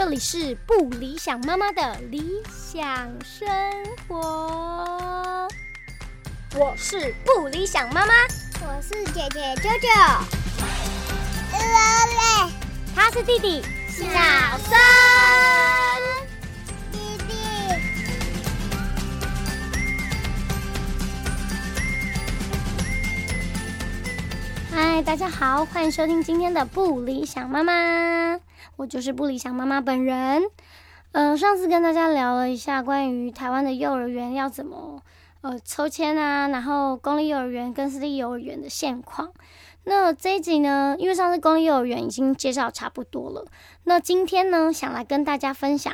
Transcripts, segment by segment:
这里是不理想妈妈的理想生活。我是不理想妈妈，我是姐姐舅舅，他是弟弟小森弟弟。嗨，大家好，欢迎收听今天的不理想妈妈，我就是不理想妈妈本人。嗯、上次跟大家聊了一下关于台湾的幼儿园要怎么呃抽签啊，然后公立幼儿园跟私立幼儿园的现况。那这一集呢，因为上次公立幼儿园已经介绍差不多了，那今天呢，想来跟大家分享，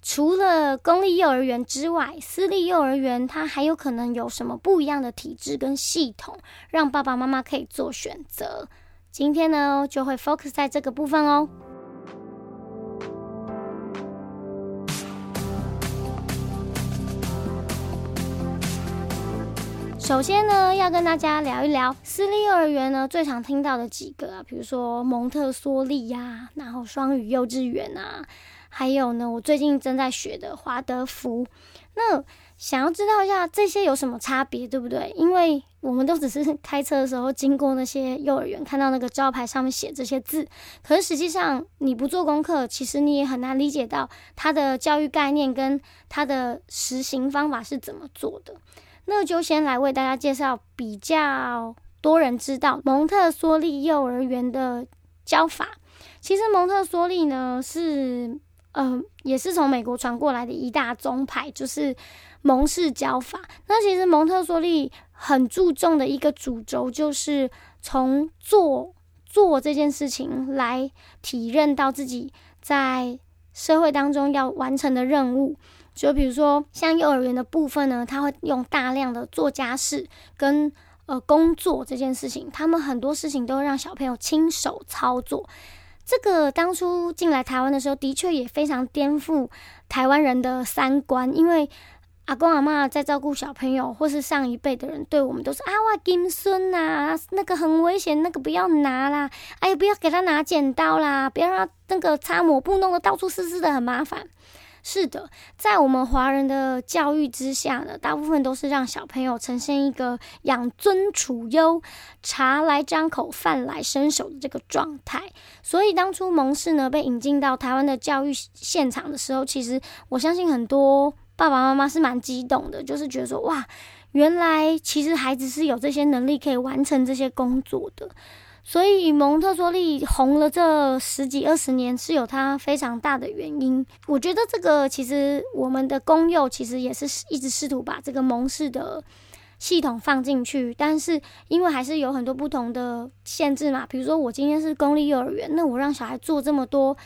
除了公立幼儿园之外，私立幼儿园它还有可能有什么不一样的体制跟系统，让爸爸妈妈可以做选择。今天呢，就会 focus 在这个部分哦。首先呢，要跟大家聊一聊私立幼儿园呢最常听到的几个啊，比如说蒙特梭利呀、然后双语幼稚园啊，还有呢，我最近正在学的华德福。那想要知道一下这些有什么差别，对不对？因为我们都只是开车的时候经过那些幼儿园，看到那个招牌上面写这些字，可是实际上你不做功课，其实你也很难理解到它的教育概念跟它的实行方法是怎么做的。那就先来为大家介绍比较多人知道蒙特梭利幼儿园的教法。其实蒙特梭利呢是，呃，也是从美国传过来的一大宗派，就是蒙氏教法。那其实蒙特梭利很注重的一个主轴，就是从做做这件事情来体认到自己在社会当中要完成的任务。就比如说，像幼儿园的部分呢，他会用大量的做家事跟呃工作这件事情，他们很多事情都会让小朋友亲手操作。这个当初进来台湾的时候，的确也非常颠覆台湾人的三观，因为阿公阿妈在照顾小朋友，或是上一辈的人对我们都是啊，哇金孙呐，那个很危险，那个不要拿啦，哎，不要给他拿剪刀啦，不要让他那个擦抹布弄得到处湿湿的，很麻烦。是的，在我们华人的教育之下呢，大部分都是让小朋友呈现一个养尊处优、茶来张口、饭来伸手的这个状态。所以当初蒙氏呢被引进到台湾的教育现场的时候，其实我相信很多爸爸妈妈是蛮激动的，就是觉得说哇，原来其实孩子是有这些能力可以完成这些工作的。所以蒙特梭利红了这十几二十年是有它非常大的原因。我觉得这个其实我们的公幼其实也是一直试图把这个蒙氏的系统放进去，但是因为还是有很多不同的限制嘛，比如说我今天是公立幼儿园，那我让小孩做这么多。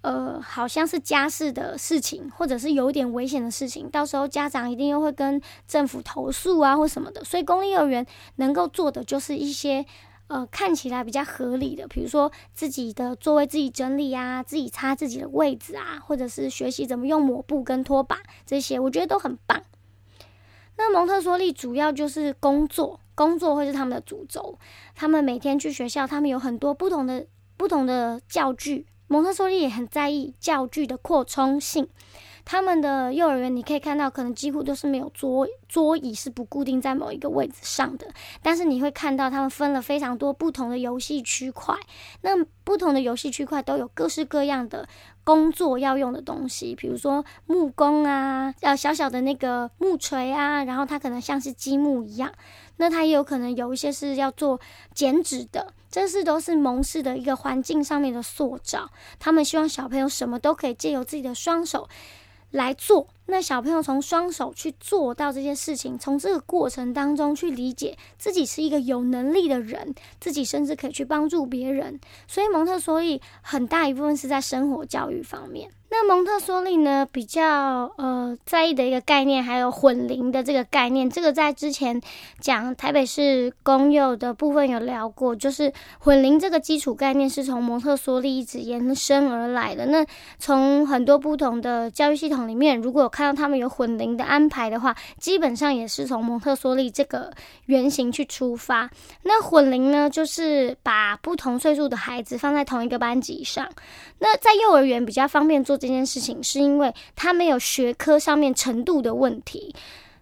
呃，好像是家事的事情，或者是有点危险的事情，到时候家长一定又会跟政府投诉啊，或什么的。所以公立幼儿园能够做的就是一些。呃，看起来比较合理的，比如说自己的座位自己整理啊，自己擦自己的位置啊，或者是学习怎么用抹布跟拖把这些，我觉得都很棒。那蒙特梭利主要就是工作，工作会是他们的主轴。他们每天去学校，他们有很多不同的不同的教具。蒙特梭利也很在意教具的扩充性。他们的幼儿园，你可以看到，可能几乎都是没有桌桌椅是不固定在某一个位置上的。但是你会看到，他们分了非常多不同的游戏区块。那不同的游戏区块都有各式各样的工作要用的东西，比如说木工啊，呃，小小的那个木锤啊，然后它可能像是积木一样。那它也有可能有一些是要做剪纸的，这是都是蒙氏的一个环境上面的塑造。他们希望小朋友什么都可以借由自己的双手。来做，那小朋友从双手去做到这件事情，从这个过程当中去理解自己是一个有能力的人，自己甚至可以去帮助别人。所以蒙特梭利很大一部分是在生活教育方面。那蒙特梭利呢，比较呃在意的一个概念，还有混龄的这个概念，这个在之前讲台北市公幼的部分有聊过，就是混龄这个基础概念是从蒙特梭利一直延伸而来的。那从很多不同的教育系统里面，如果看到他们有混龄的安排的话，基本上也是从蒙特梭利这个原型去出发。那混龄呢，就是把不同岁数的孩子放在同一个班级上。那在幼儿园比较方便做。这件事情，是因为他没有学科上面程度的问题。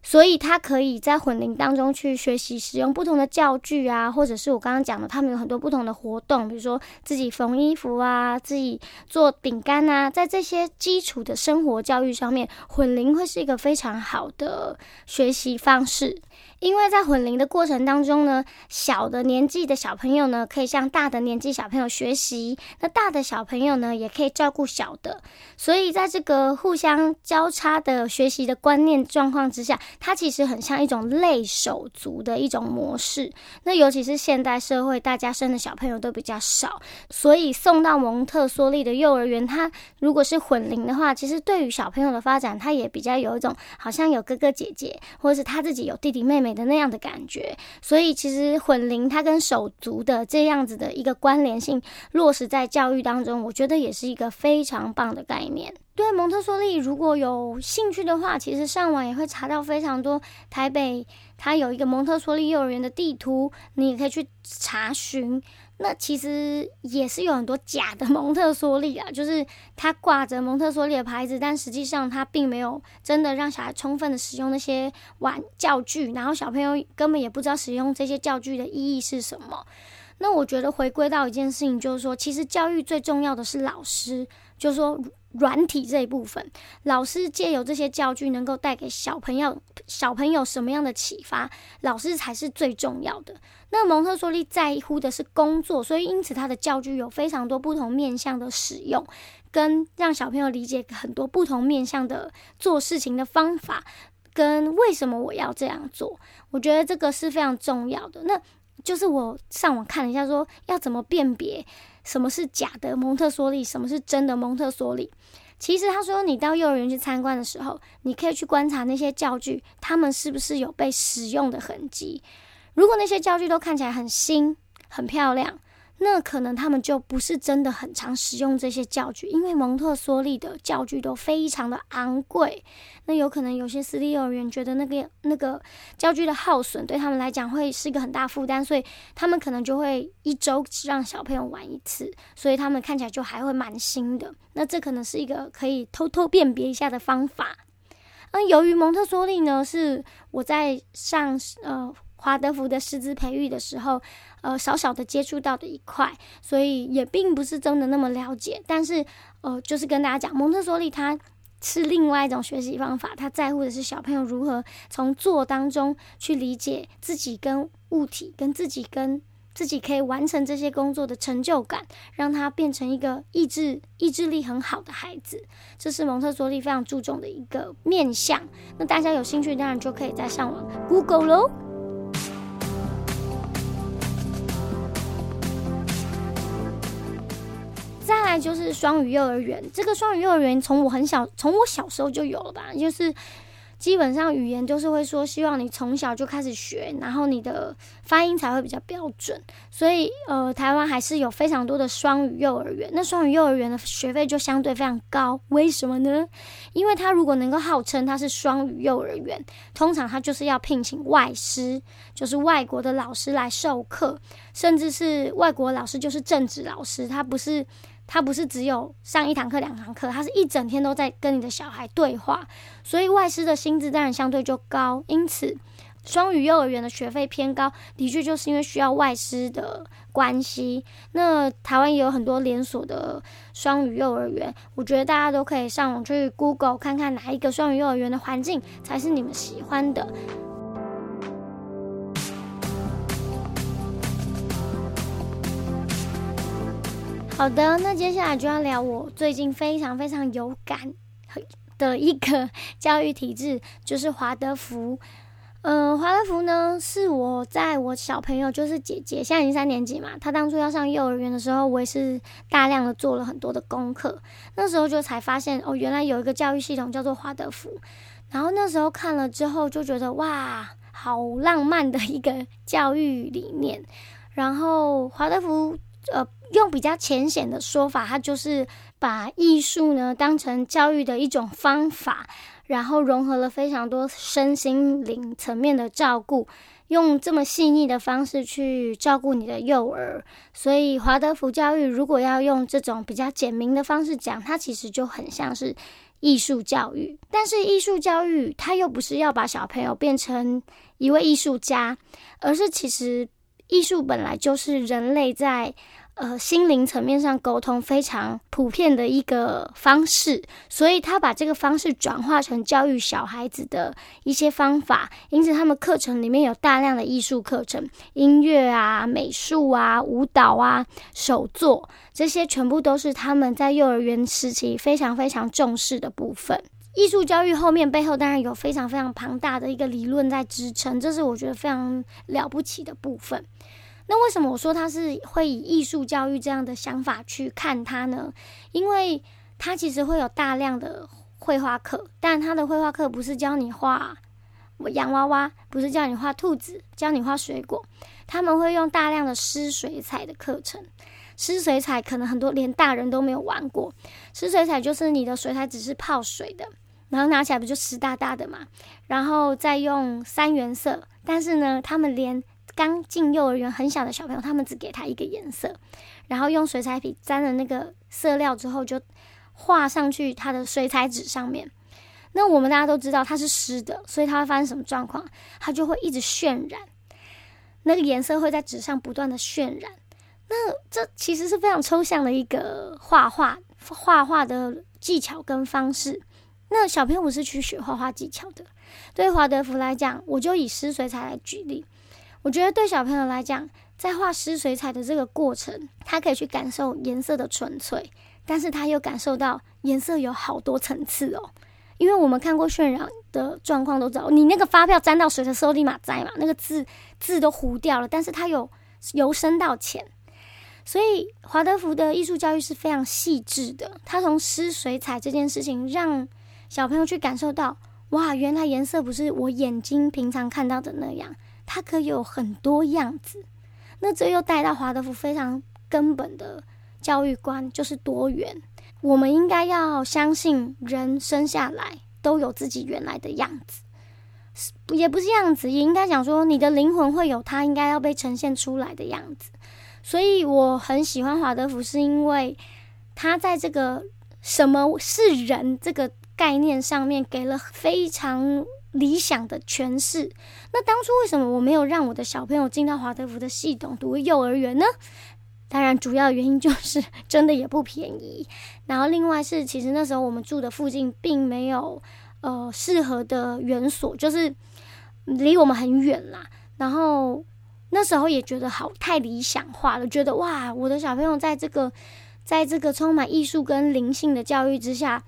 所以他可以在混龄当中去学习使用不同的教具啊，或者是我刚刚讲的，他们有很多不同的活动，比如说自己缝衣服啊，自己做饼干啊，在这些基础的生活教育上面，混龄会是一个非常好的学习方式。因为在混龄的过程当中呢，小的年纪的小朋友呢，可以向大的年纪小朋友学习；那大的小朋友呢，也可以照顾小的。所以在这个互相交叉的学习的观念状况之下，它其实很像一种类手足的一种模式。那尤其是现代社会，大家生的小朋友都比较少，所以送到蒙特梭利的幼儿园，它如果是混龄的话，其实对于小朋友的发展，它也比较有一种好像有哥哥姐姐，或者是他自己有弟弟妹妹。的那样的感觉，所以其实混龄它跟手足的这样子的一个关联性落实在教育当中，我觉得也是一个非常棒的概念。对蒙特梭利如果有兴趣的话，其实上网也会查到非常多台北它有一个蒙特梭利幼儿园的地图，你也可以去查询。那其实也是有很多假的蒙特梭利啊，就是他挂着蒙特梭利的牌子，但实际上他并没有真的让小孩充分的使用那些玩教具，然后小朋友根本也不知道使用这些教具的意义是什么。那我觉得回归到一件事情，就是说，其实教育最重要的是老师，就是说。软体这一部分，老师借由这些教具，能够带给小朋友小朋友什么样的启发？老师才是最重要的。那蒙特梭利在乎的是工作，所以因此他的教具有非常多不同面向的使用，跟让小朋友理解很多不同面向的做事情的方法，跟为什么我要这样做。我觉得这个是非常重要的。那就是我上网看了一下，说要怎么辨别。什么是假的蒙特梭利？什么是真的蒙特梭利？其实他说，你到幼儿园去参观的时候，你可以去观察那些教具，他们是不是有被使用的痕迹。如果那些教具都看起来很新、很漂亮。那可能他们就不是真的很常使用这些教具，因为蒙特梭利的教具都非常的昂贵。那有可能有些私立幼儿园觉得那个那个教具的耗损对他们来讲会是一个很大负担，所以他们可能就会一周只让小朋友玩一次，所以他们看起来就还会蛮新的。那这可能是一个可以偷偷辨别一下的方法。那由于蒙特梭利呢，是我在上呃。华德福的师资培育的时候，呃，少少的接触到的一块，所以也并不是真的那么了解。但是，呃，就是跟大家讲，蒙特梭利他是另外一种学习方法，他在乎的是小朋友如何从做当中去理解自己跟物体，跟自己跟自己可以完成这些工作的成就感，让他变成一个意志意志力很好的孩子。这是蒙特梭利非常注重的一个面向。那大家有兴趣，当然就可以在上网 Google 喽。来就是双语幼儿园，这个双语幼儿园从我很小，从我小时候就有了吧，就是基本上语言就是会说，希望你从小就开始学，然后你的发音才会比较标准。所以呃，台湾还是有非常多的双语幼儿园。那双语幼儿园的学费就相对非常高，为什么呢？因为他如果能够号称他是双语幼儿园，通常他就是要聘请外师，就是外国的老师来授课，甚至是外国老师就是正职老师，他不是。他不是只有上一堂课、两堂课，他是一整天都在跟你的小孩对话，所以外师的薪资当然相对就高。因此，双语幼儿园的学费偏高，的确就是因为需要外师的关系。那台湾也有很多连锁的双语幼儿园，我觉得大家都可以上网去 Google 看看哪一个双语幼儿园的环境才是你们喜欢的。好的，那接下来就要聊我最近非常非常有感的一个教育体制，就是华德福。嗯，华德福呢，是我在我小朋友，就是姐姐，现在已经三年级嘛，她当初要上幼儿园的时候，我也是大量的做了很多的功课。那时候就才发现，哦，原来有一个教育系统叫做华德福。然后那时候看了之后，就觉得哇，好浪漫的一个教育理念。然后华德福，呃。用比较浅显的说法，它就是把艺术呢当成教育的一种方法，然后融合了非常多身心灵层面的照顾，用这么细腻的方式去照顾你的幼儿。所以华德福教育如果要用这种比较简明的方式讲，它其实就很像是艺术教育。但是艺术教育它又不是要把小朋友变成一位艺术家，而是其实艺术本来就是人类在。呃，心灵层面上沟通非常普遍的一个方式，所以他把这个方式转化成教育小孩子的一些方法。因此，他们课程里面有大量的艺术课程，音乐啊、美术啊、舞蹈啊、手作，这些全部都是他们在幼儿园时期非常非常重视的部分。艺术教育后面背后当然有非常非常庞大的一个理论在支撑，这是我觉得非常了不起的部分。那为什么我说他是会以艺术教育这样的想法去看他呢？因为他其实会有大量的绘画课，但他的绘画课不是教你画洋娃娃，不是教你画兔子，教你画水果。他们会用大量的湿水彩的课程。湿水彩可能很多连大人都没有玩过。湿水彩就是你的水彩只是泡水的，然后拿起来不就湿哒哒的嘛？然后再用三原色，但是呢，他们连刚进幼儿园很小的小朋友，他们只给他一个颜色，然后用水彩笔沾了那个色料之后，就画上去他的水彩纸上面。那我们大家都知道它是湿的，所以它会发生什么状况？它就会一直渲染，那个颜色会在纸上不断的渲染。那这其实是非常抽象的一个画画画画的技巧跟方式。那小朋友是去学画画技巧的。对华德福来讲，我就以湿水彩来举例。我觉得对小朋友来讲，在画湿水彩的这个过程，他可以去感受颜色的纯粹，但是他又感受到颜色有好多层次哦。因为我们看过渲染的状况都知道，你那个发票沾到水的时候立马摘嘛，那个字字都糊掉了，但是它有由深到浅。所以华德福的艺术教育是非常细致的，他从湿水彩这件事情让小朋友去感受到，哇，原来颜色不是我眼睛平常看到的那样。它可以有很多样子，那这又带到华德福非常根本的教育观，就是多元。我们应该要相信，人生下来都有自己原来的样子，也不是样子，也应该讲说，你的灵魂会有它应该要被呈现出来的样子。所以我很喜欢华德福，是因为他在这个什么是人这个概念上面给了非常。理想的诠释。那当初为什么我没有让我的小朋友进到华德福的系统读幼儿园呢？当然，主要原因就是真的也不便宜。然后，另外是其实那时候我们住的附近并没有呃适合的园所，就是离我们很远啦。然后那时候也觉得好太理想化了，觉得哇，我的小朋友在这个在这个充满艺术跟灵性的教育之下，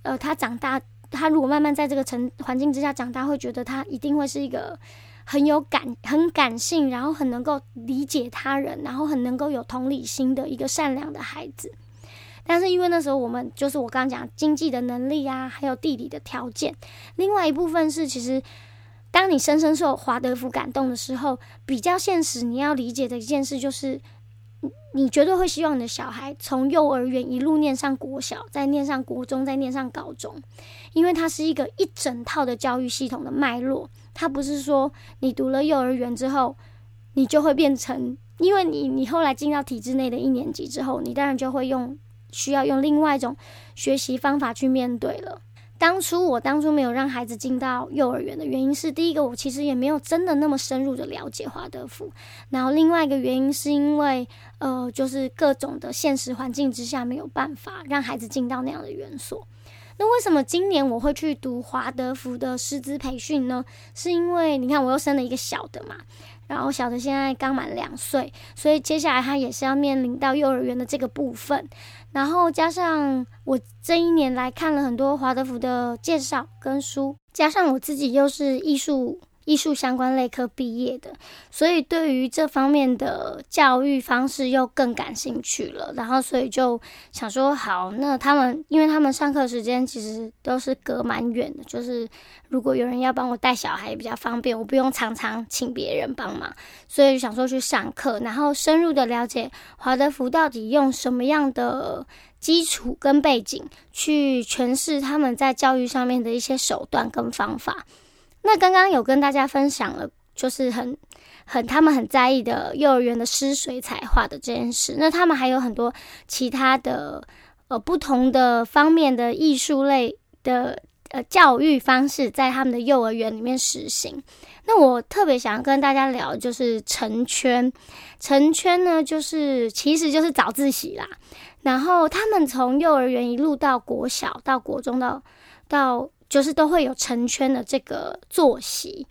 呃，他长大。他如果慢慢在这个成环境之下长大，会觉得他一定会是一个很有感、很感性，然后很能够理解他人，然后很能够有同理心的一个善良的孩子。但是因为那时候我们就是我刚刚讲经济的能力啊，还有地理的条件，另外一部分是其实当你深深受华德福感动的时候，比较现实你要理解的一件事就是。你绝对会希望你的小孩从幼儿园一路念上国小，再念上国中，再念上高中，因为它是一个一整套的教育系统的脉络。它不是说你读了幼儿园之后，你就会变成，因为你你后来进到体制内的一年级之后，你当然就会用需要用另外一种学习方法去面对了。当初我当初没有让孩子进到幼儿园的原因是，第一个我其实也没有真的那么深入的了解华德福，然后另外一个原因是因为呃，就是各种的现实环境之下没有办法让孩子进到那样的园所。那为什么今年我会去读华德福的师资培训呢？是因为你看我又生了一个小的嘛。然后小的现在刚满两岁，所以接下来他也是要面临到幼儿园的这个部分。然后加上我这一年来看了很多华德福的介绍跟书，加上我自己又是艺术。艺术相关类科毕业的，所以对于这方面的教育方式又更感兴趣了。然后，所以就想说，好，那他们，因为他们上课时间其实都是隔蛮远的，就是如果有人要帮我带小孩也比较方便，我不用常常请别人帮忙，所以想说去上课，然后深入的了解华德福到底用什么样的基础跟背景去诠释他们在教育上面的一些手段跟方法。那刚刚有跟大家分享了，就是很很他们很在意的幼儿园的湿水彩画的这件事。那他们还有很多其他的呃不同的方面的艺术类的呃教育方式，在他们的幼儿园里面实行。那我特别想要跟大家聊，就是成圈。成圈呢，就是其实就是早自习啦。然后他们从幼儿园一路到国小，到国中，到到就是都会有成圈的这个作息。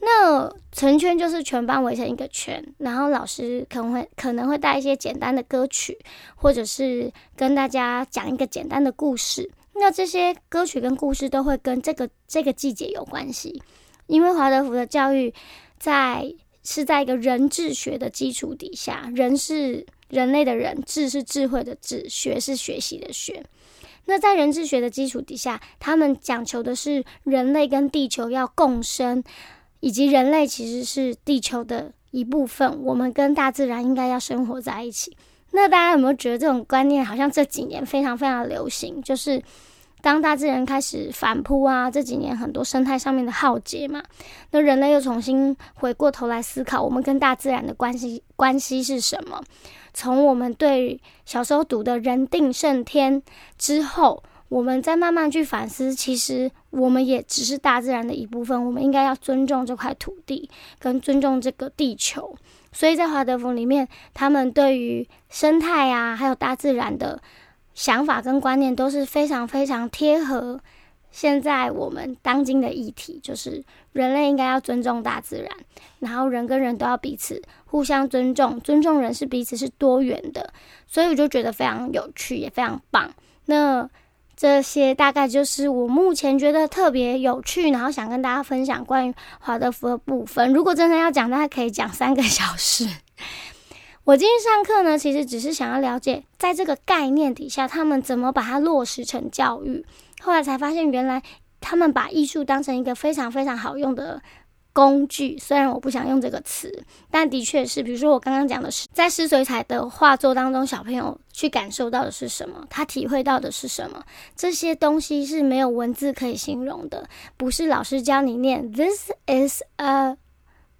那成圈就是全班围成一个圈，然后老师可能会可能会带一些简单的歌曲，或者是跟大家讲一个简单的故事。那这些歌曲跟故事都会跟这个这个季节有关系。因为华德福的教育在是在一个人智学的基础底下，人是人类的人，智是智慧的智，学是学习的学。那在人智学的基础底下，他们讲求的是人类跟地球要共生，以及人类其实是地球的一部分，我们跟大自然应该要生活在一起。那大家有没有觉得这种观念好像这几年非常非常流行？就是。当大自然开始反扑啊，这几年很多生态上面的浩劫嘛，那人类又重新回过头来思考，我们跟大自然的关系关系是什么？从我们对小时候读的“人定胜天”之后，我们再慢慢去反思，其实我们也只是大自然的一部分，我们应该要尊重这块土地，跟尊重这个地球。所以在华德福里面，他们对于生态啊，还有大自然的。想法跟观念都是非常非常贴合现在我们当今的议题，就是人类应该要尊重大自然，然后人跟人都要彼此互相尊重，尊重人是彼此是多元的，所以我就觉得非常有趣，也非常棒。那这些大概就是我目前觉得特别有趣，然后想跟大家分享关于华德福的部分。如果真的要讲，大家可以讲三个小时。我今天上课呢，其实只是想要了解，在这个概念底下，他们怎么把它落实成教育。后来才发现，原来他们把艺术当成一个非常非常好用的工具。虽然我不想用这个词，但的确是，比如说我刚刚讲的是，在湿水彩的画作当中，小朋友去感受到的是什么？他体会到的是什么？这些东西是没有文字可以形容的，不是老师教你念 “This is a”。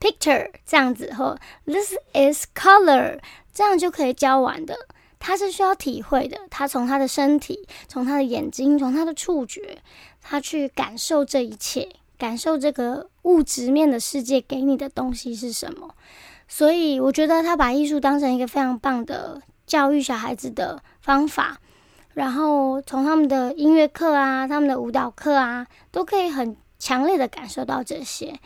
Picture 这样子或 This is color 这样就可以教完的。他是需要体会的，他从他的身体，从他的眼睛，从他的触觉，他去感受这一切，感受这个物质面的世界给你的东西是什么。所以我觉得他把艺术当成一个非常棒的教育小孩子的方法。然后从他们的音乐课啊，他们的舞蹈课啊，都可以很强烈的感受到这些。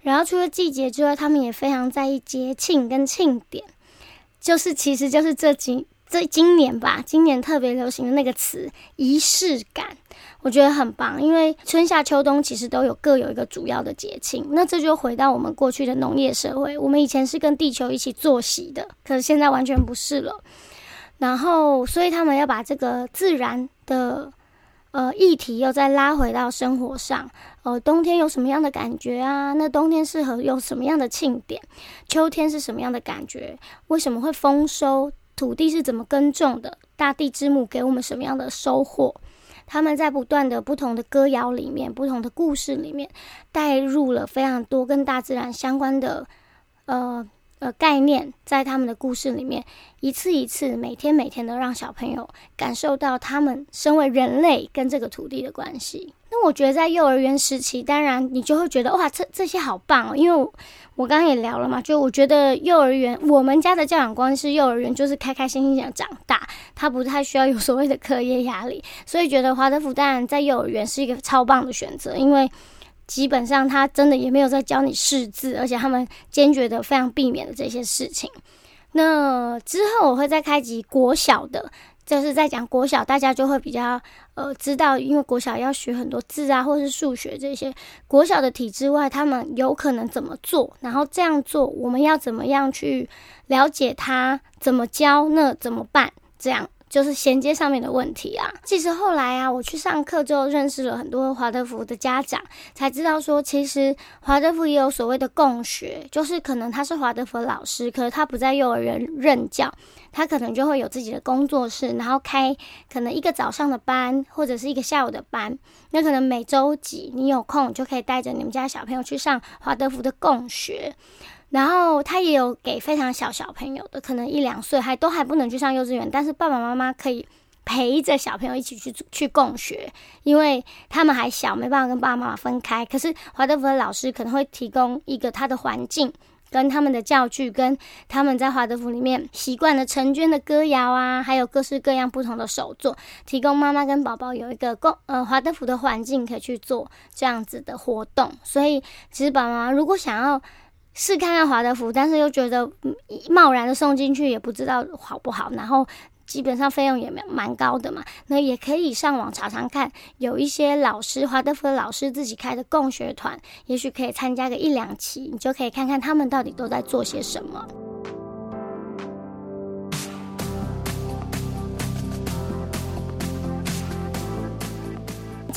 然后除了季节之外，他们也非常在意节庆跟庆典，就是其实就是这几这今年吧，今年特别流行的那个词仪式感，我觉得很棒。因为春夏秋冬其实都有各有一个主要的节庆，那这就回到我们过去的农业社会，我们以前是跟地球一起作息的，可是现在完全不是了。然后，所以他们要把这个自然的。呃，议题又再拉回到生活上。呃，冬天有什么样的感觉啊？那冬天适合有什么样的庆典？秋天是什么样的感觉？为什么会丰收？土地是怎么耕种的？大地之母给我们什么样的收获？他们在不断的不同的歌谣里面，不同的故事里面，带入了非常多跟大自然相关的，呃。呃，概念在他们的故事里面，一次一次，每天每天都让小朋友感受到他们身为人类跟这个土地的关系。我觉得在幼儿园时期，当然你就会觉得哇，这这些好棒哦。因为我刚刚也聊了嘛，就我觉得幼儿园，我们家的教养观是幼儿园就是开开心心的长大，他不太需要有所谓的课业压力，所以觉得华德福当然在幼儿园是一个超棒的选择，因为。基本上，他真的也没有在教你识字，而且他们坚决的非常避免的这些事情。那之后我会再开集国小的，就是在讲国小，大家就会比较呃知道，因为国小要学很多字啊，或是数学这些。国小的体制外，他们有可能怎么做？然后这样做，我们要怎么样去了解他怎么教？那怎么办？这样就是衔接上面的问题啊。其实后来啊，我去上课之后，认识了很多华德福的家长，才知道说，其实华德福也有所谓的共学，就是可能他是华德福老师，可是他不在幼儿园任教，他可能就会有自己的工作室，然后开可能一个早上的班，或者是一个下午的班。那可能每周几你有空，就可以带着你们家小朋友去上华德福的共学。然后他也有给非常小小朋友的，可能一两岁还都还不能去上幼稚园，但是爸爸妈妈可以陪着小朋友一起去去共学，因为他们还小，没办法跟爸爸妈妈分开。可是华德福的老师可能会提供一个他的环境，跟他们的教具，跟他们在华德福里面习惯的成娟的歌谣啊，还有各式各样不同的手作，提供妈妈跟宝宝有一个共呃华德福的环境可以去做这样子的活动。所以其实爸爸妈妈如果想要。试看看华德福，但是又觉得贸然的送进去也不知道好不好，然后基本上费用也蛮蛮高的嘛。那也可以上网查查看，有一些老师华德福的老师自己开的共学团，也许可以参加个一两期，你就可以看看他们到底都在做些什么。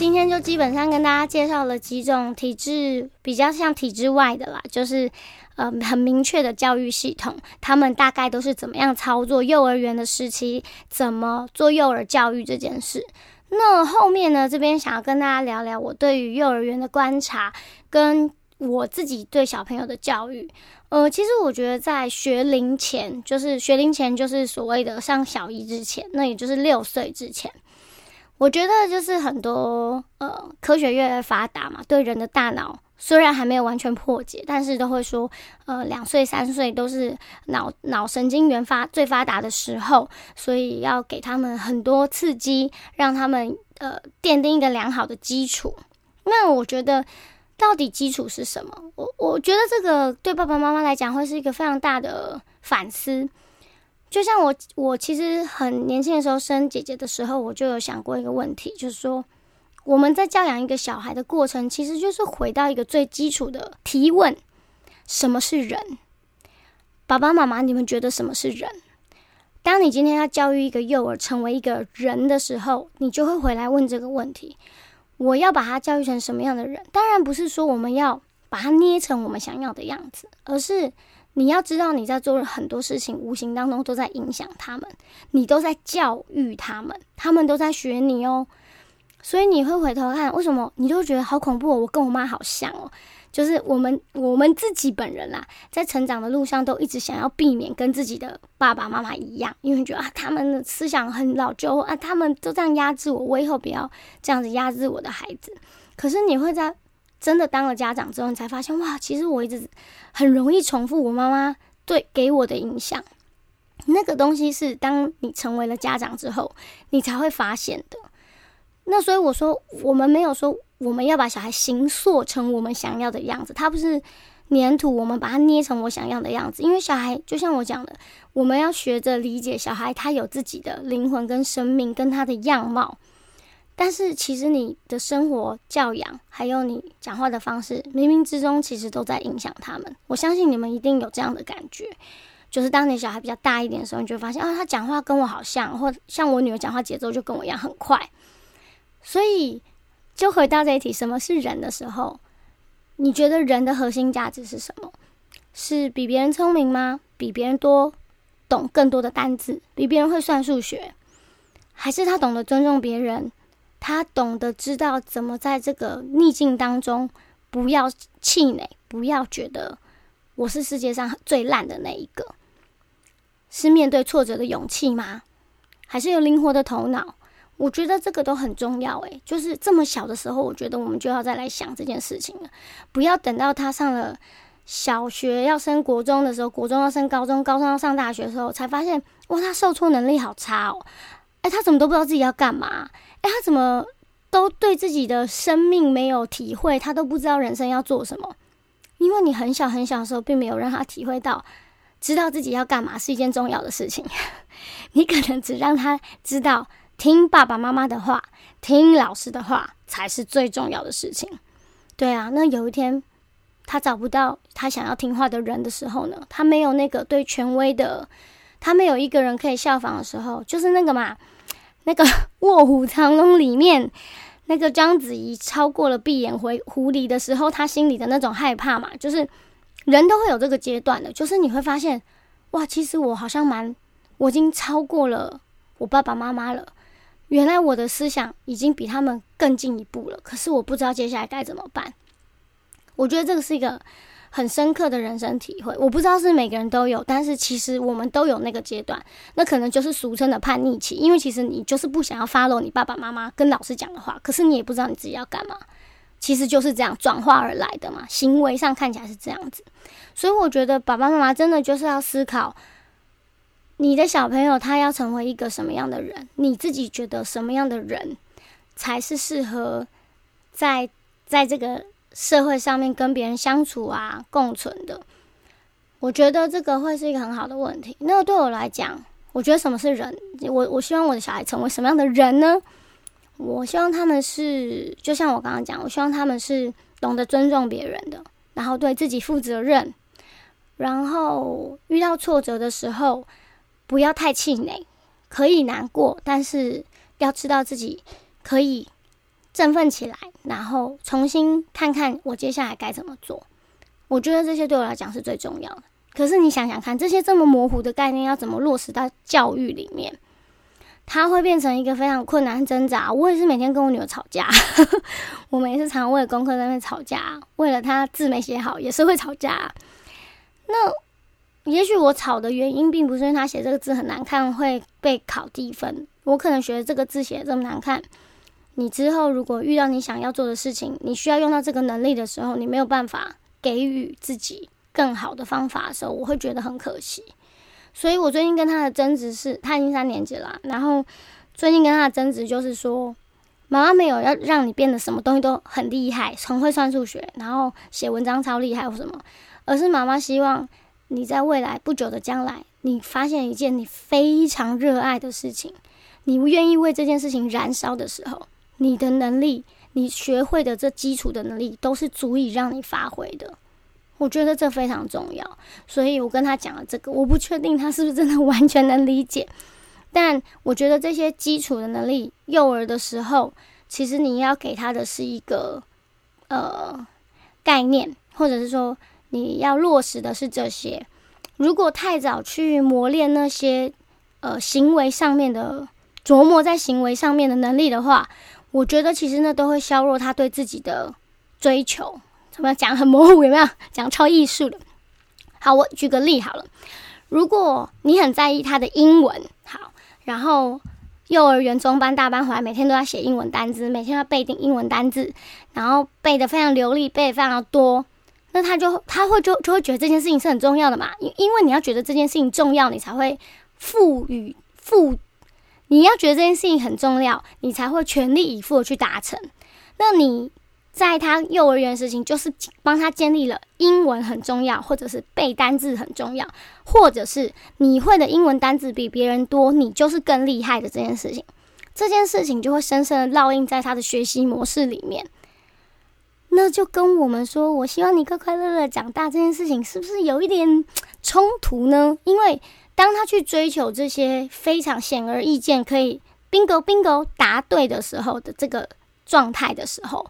今天就基本上跟大家介绍了几种体制比较像体制外的啦，就是呃很明确的教育系统，他们大概都是怎么样操作幼儿园的时期，怎么做幼儿教育这件事。那后面呢，这边想要跟大家聊聊我对于幼儿园的观察，跟我自己对小朋友的教育。呃，其实我觉得在学龄前，就是学龄前就是所谓的上小一之前，那也就是六岁之前。我觉得就是很多呃，科学越来越发达嘛，对人的大脑虽然还没有完全破解，但是都会说，呃，两岁三岁都是脑脑神经元发最发达的时候，所以要给他们很多刺激，让他们呃奠定一个良好的基础。那我觉得到底基础是什么？我我觉得这个对爸爸妈妈来讲会是一个非常大的反思。就像我，我其实很年轻的时候生姐姐的时候，我就有想过一个问题，就是说我们在教养一个小孩的过程，其实就是回到一个最基础的提问：什么是人？爸爸妈妈，你们觉得什么是人？当你今天要教育一个幼儿成为一个人的时候，你就会回来问这个问题：我要把他教育成什么样的人？当然不是说我们要把他捏成我们想要的样子，而是。你要知道，你在做很多事情，无形当中都在影响他们，你都在教育他们，他们都在学你哦。所以你会回头看，为什么你就觉得好恐怖哦？我跟我妈好像哦，就是我们我们自己本人啦，在成长的路上都一直想要避免跟自己的爸爸妈妈一样，因为觉得啊，他们的思想很老旧啊，他们都这样压制我，我以后不要这样子压制我的孩子。可是你会在。真的当了家长之后，你才发现哇，其实我一直很容易重复我妈妈对给我的影响。那个东西是当你成为了家长之后，你才会发现的。那所以我说，我们没有说我们要把小孩形塑成我们想要的样子，他不是粘土，我们把它捏成我想要的样子。因为小孩就像我讲的，我们要学着理解小孩，他有自己的灵魂跟生命，跟他的样貌。但是其实你的生活教养，还有你讲话的方式，冥冥之中其实都在影响他们。我相信你们一定有这样的感觉，就是当你小孩比较大一点的时候，你就发现啊，他讲话跟我好像，或像我女儿讲话节奏就跟我一样很快。所以，就回到这一题，什么是人的时候，你觉得人的核心价值是什么？是比别人聪明吗？比别人多懂更多的单字？比别人会算数学？还是他懂得尊重别人？他懂得知道怎么在这个逆境当中不要气馁，不要觉得我是世界上最烂的那一个，是面对挫折的勇气吗？还是有灵活的头脑？我觉得这个都很重要。诶，就是这么小的时候，我觉得我们就要再来想这件事情了，不要等到他上了小学要升国中的时候，国中要升高中，高中要上大学的时候，才发现哇，他受挫能力好差哦。哎，他怎么都不知道自己要干嘛？哎，他怎么都对自己的生命没有体会？他都不知道人生要做什么，因为你很小很小的时候，并没有让他体会到，知道自己要干嘛是一件重要的事情。你可能只让他知道，听爸爸妈妈的话，听老师的话才是最重要的事情。对啊，那有一天他找不到他想要听话的人的时候呢？他没有那个对权威的。他没有一个人可以效仿的时候，就是那个嘛，那个 《卧虎藏龙》里面那个章子怡超过了闭眼回狐狸的时候，他心里的那种害怕嘛，就是人都会有这个阶段的，就是你会发现，哇，其实我好像蛮，我已经超过了我爸爸妈妈了。原来我的思想已经比他们更进一步了，可是我不知道接下来该怎么办。我觉得这个是一个很深刻的人生体会，我不知道是每个人都有，但是其实我们都有那个阶段，那可能就是俗称的叛逆期，因为其实你就是不想要 follow 你爸爸妈妈跟老师讲的话，可是你也不知道你自己要干嘛，其实就是这样转化而来的嘛，行为上看起来是这样子，所以我觉得爸爸妈妈真的就是要思考。你的小朋友他要成为一个什么样的人？你自己觉得什么样的人才是适合在在这个社会上面跟别人相处啊、共存的？我觉得这个会是一个很好的问题。那对我来讲，我觉得什么是人？我我希望我的小孩成为什么样的人呢？我希望他们是，就像我刚刚讲，我希望他们是懂得尊重别人的，然后对自己负责任，然后遇到挫折的时候。不要太气馁，可以难过，但是要知道自己可以振奋起来，然后重新看看我接下来该怎么做。我觉得这些对我来讲是最重要的。可是你想想看，这些这么模糊的概念要怎么落实到教育里面？它会变成一个非常困难挣扎。我也是每天跟我女儿吵架，我每次常为了功课在那吵架，为了她字没写好也是会吵架。那。也许我吵的原因并不是因为他写这个字很难看会被考低分，我可能觉得这个字写的这么难看，你之后如果遇到你想要做的事情，你需要用到这个能力的时候，你没有办法给予自己更好的方法的时候，我会觉得很可惜。所以我最近跟他的争执是，他已经三年级了，然后最近跟他的争执就是说，妈妈没有要让你变得什么东西都很厉害，很会算数学，然后写文章超厉害或什么，而是妈妈希望。你在未来不久的将来，你发现一件你非常热爱的事情，你不愿意为这件事情燃烧的时候，你的能力，你学会的这基础的能力，都是足以让你发挥的。我觉得这非常重要，所以我跟他讲了这个，我不确定他是不是真的完全能理解，但我觉得这些基础的能力，幼儿的时候，其实你要给他的是一个呃概念，或者是说。你要落实的是这些。如果太早去磨练那些呃行为上面的琢磨，在行为上面的能力的话，我觉得其实那都会削弱他对自己的追求。怎么样讲很模糊？有没有讲超艺术的？好，我举个例好了。如果你很在意他的英文，好，然后幼儿园中班、大班回来，每天都要写英文单字，每天要背定英文单字，然后背的非常流利，背的非常多。那他就他会就就会觉得这件事情是很重要的嘛，因因为你要觉得这件事情重要，你才会赋予赋，你要觉得这件事情很重要，你才会全力以赴的去达成。那你在他幼儿园的事情，就是帮他建立了英文很重要，或者是背单字很重要，或者是你会的英文单字比别人多，你就是更厉害的这件事情，这件事情就会深深的烙印在他的学习模式里面。那就跟我们说，我希望你快快乐乐长大这件事情，是不是有一点冲突呢？因为当他去追求这些非常显而易见可以 bingo bingo 答对的时候的这个状态的时候，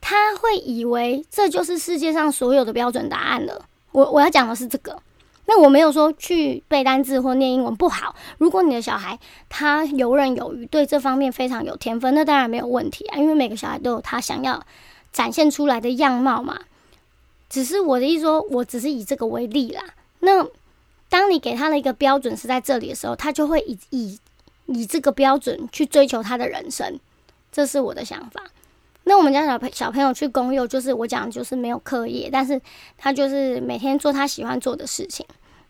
他会以为这就是世界上所有的标准答案了。我我要讲的是这个。那我没有说去背单字或念英文不好。如果你的小孩他游刃有余，对这方面非常有天分，那当然没有问题啊。因为每个小孩都有他想要。展现出来的样貌嘛，只是我的意思说，我只是以这个为例啦。那当你给他的一个标准是在这里的时候，他就会以以以这个标准去追求他的人生，这是我的想法。那我们家小朋小朋友去公幼，就是我讲就是没有课业，但是他就是每天做他喜欢做的事情。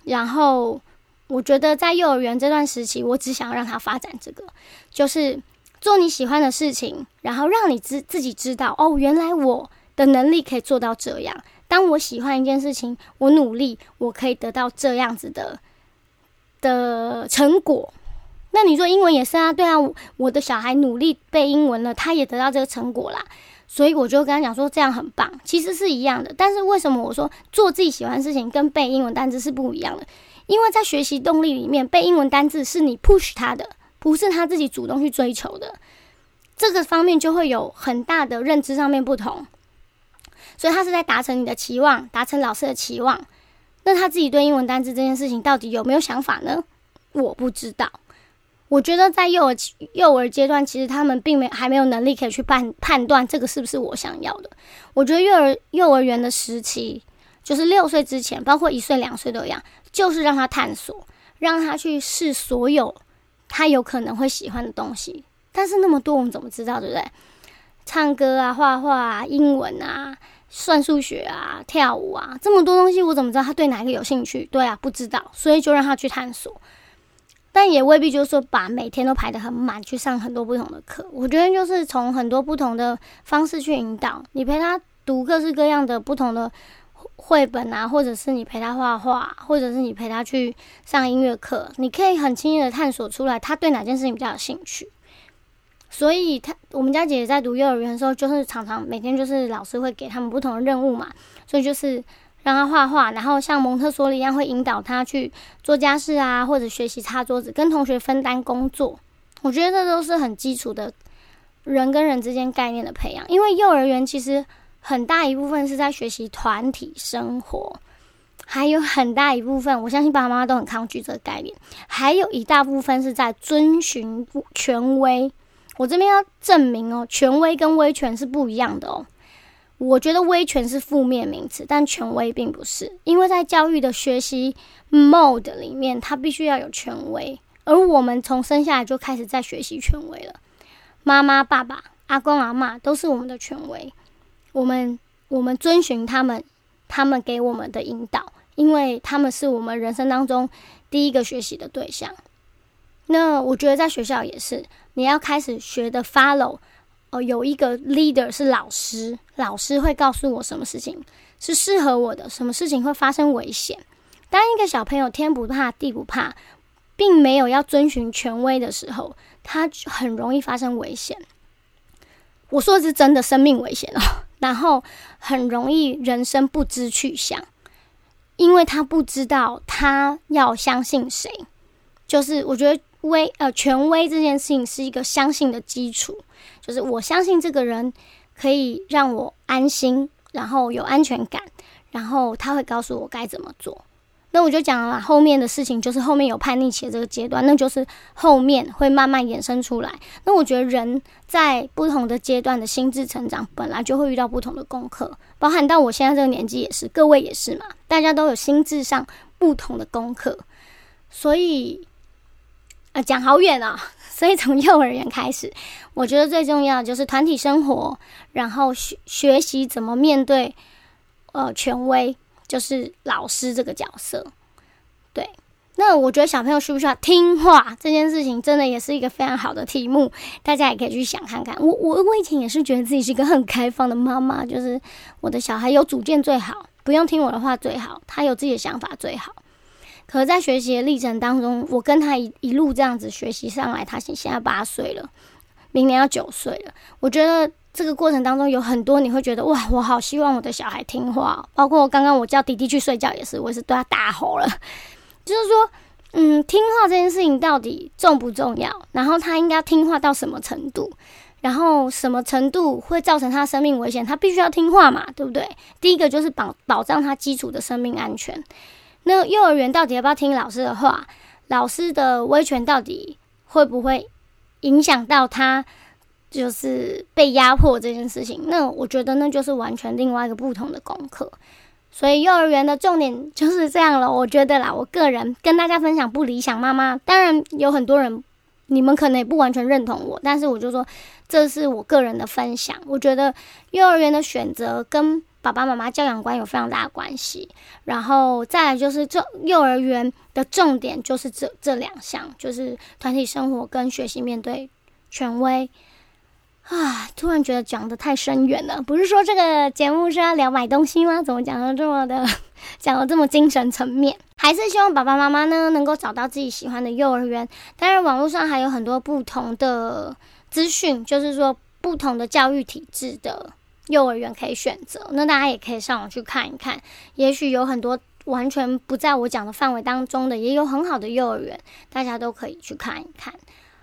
然后我觉得在幼儿园这段时期，我只想让他发展这个，就是。做你喜欢的事情，然后让你自自己知道哦，原来我的能力可以做到这样。当我喜欢一件事情，我努力，我可以得到这样子的的成果。那你说英文也是啊？对啊，我的小孩努力背英文了，他也得到这个成果啦。所以我就跟他讲说，这样很棒。其实是一样的，但是为什么我说做自己喜欢的事情跟背英文单词是不一样的？因为在学习动力里面，背英文单字是你 push 他的，不是他自己主动去追求的。这个方面就会有很大的认知上面不同，所以他是在达成你的期望，达成老师的期望。那他自己对英文单词这件事情到底有没有想法呢？我不知道。我觉得在幼儿幼儿阶段，其实他们并没还没有能力可以去判判断这个是不是我想要的。我觉得幼儿幼儿园的时期，就是六岁之前，包括一岁两岁都一样，就是让他探索，让他去试所有他有可能会喜欢的东西。但是那么多，我们怎么知道，对不对？唱歌啊，画画啊，英文啊，算数学啊，跳舞啊，这么多东西，我怎么知道他对哪一个有兴趣？对啊，不知道，所以就让他去探索。但也未必就是说把每天都排得很满，去上很多不同的课。我觉得就是从很多不同的方式去引导，你陪他读各式各样的不同的绘本啊，或者是你陪他画画，或者是你陪他去上音乐课，你可以很轻易的探索出来他对哪件事情比较有兴趣。所以，他我们家姐姐在读幼儿园的时候，就是常常每天就是老师会给他们不同的任务嘛，所以就是让他画画，然后像蒙特梭利一样会引导他去做家事啊，或者学习擦桌子，跟同学分担工作。我觉得这都是很基础的人跟人之间概念的培养，因为幼儿园其实很大一部分是在学习团体生活，还有很大一部分，我相信爸爸妈妈都很抗拒这个概念，还有一大部分是在遵循权威。我这边要证明哦，权威跟威权是不一样的哦。我觉得威权是负面名词，但权威并不是，因为在教育的学习 mode 里面，它必须要有权威，而我们从生下来就开始在学习权威了。妈妈、爸爸、阿公、阿妈都是我们的权威，我们我们遵循他们，他们给我们的引导，因为他们是我们人生当中第一个学习的对象。那我觉得在学校也是。你要开始学的 follow，哦，有一个 leader 是老师，老师会告诉我什么事情是适合我的，什么事情会发生危险。当一个小朋友天不怕地不怕，并没有要遵循权威的时候，他很容易发生危险。我说的是真的生命危险哦，然后很容易人生不知去向，因为他不知道他要相信谁。就是我觉得。威呃，权威这件事情是一个相信的基础，就是我相信这个人可以让我安心，然后有安全感，然后他会告诉我该怎么做。那我就讲了，后面的事情就是后面有叛逆期的这个阶段，那就是后面会慢慢衍生出来。那我觉得人在不同的阶段的心智成长，本来就会遇到不同的功课，包含到我现在这个年纪也是，各位也是嘛，大家都有心智上不同的功课，所以。啊，讲好远啊！所以从幼儿园开始，我觉得最重要的就是团体生活，然后学学习怎么面对呃权威，就是老师这个角色。对，那我觉得小朋友需不需要听话这件事情，真的也是一个非常好的题目，大家也可以去想看看。我我我以前也是觉得自己是一个很开放的妈妈，就是我的小孩有主见最好，不用听我的话最好，他有自己的想法最好。可是在学习的历程当中，我跟他一一路这样子学习上来，他现现在八岁了，明年要九岁了。我觉得这个过程当中有很多你会觉得哇，我好希望我的小孩听话。包括刚刚我叫弟弟去睡觉也是，我也是对他大吼了。就是说，嗯，听话这件事情到底重不重要？然后他应该听话到什么程度？然后什么程度会造成他生命危险？他必须要听话嘛，对不对？第一个就是保保障他基础的生命安全。那幼儿园到底要不要听老师的话？老师的威权到底会不会影响到他就是被压迫这件事情？那我觉得那就是完全另外一个不同的功课。所以幼儿园的重点就是这样了。我觉得啦，我个人跟大家分享不理想妈妈，当然有很多人你们可能也不完全认同我，但是我就说这是我个人的分享。我觉得幼儿园的选择跟。爸爸妈妈教养观有非常大的关系，然后再来就是这幼儿园的重点就是这这两项，就是团体生活跟学习面对权威。啊，突然觉得讲的太深远了，不是说这个节目是要聊买东西吗？怎么讲的这么的，讲的这么精神层面？还是希望爸爸妈妈呢能够找到自己喜欢的幼儿园。当然，网络上还有很多不同的资讯，就是说不同的教育体制的。幼儿园可以选择，那大家也可以上网去看一看，也许有很多完全不在我讲的范围当中的，也有很好的幼儿园，大家都可以去看一看。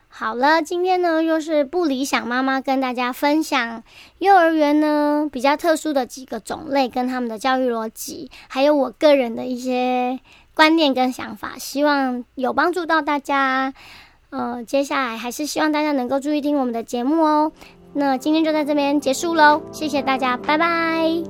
好了，今天呢又是不理想妈妈跟大家分享幼儿园呢比较特殊的几个种类跟他们的教育逻辑，还有我个人的一些观念跟想法，希望有帮助到大家。呃，接下来还是希望大家能够注意听我们的节目哦。那今天就在这边结束喽，谢谢大家，拜拜。